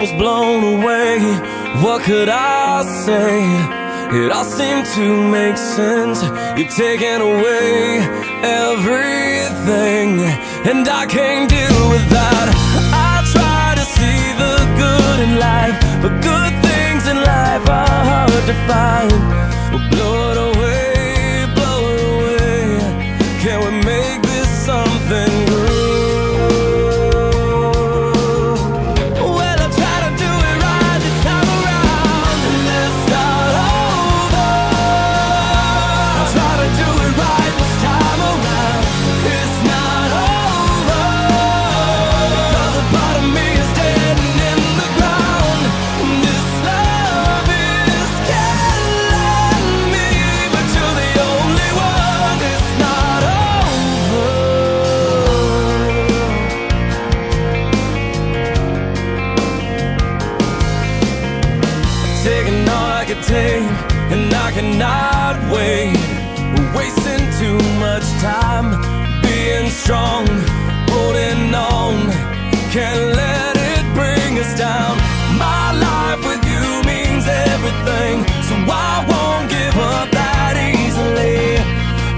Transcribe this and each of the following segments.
was blown away. What could I say? It all seemed to make sense. You've taken away everything, and I can't deal with that. I try to see the good in life, but good things in life are hard to find. Blow it away, blow it away. Can we make this something good? Could take, and I cannot wait. We're wasting too much time being strong, holding on. Can't let it bring us down. My life with you means everything, so I won't give up that easily.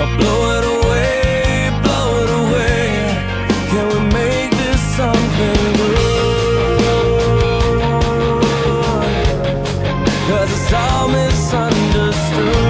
I'll blow it away, blow it away. Can we make? Cause it's all misunderstood.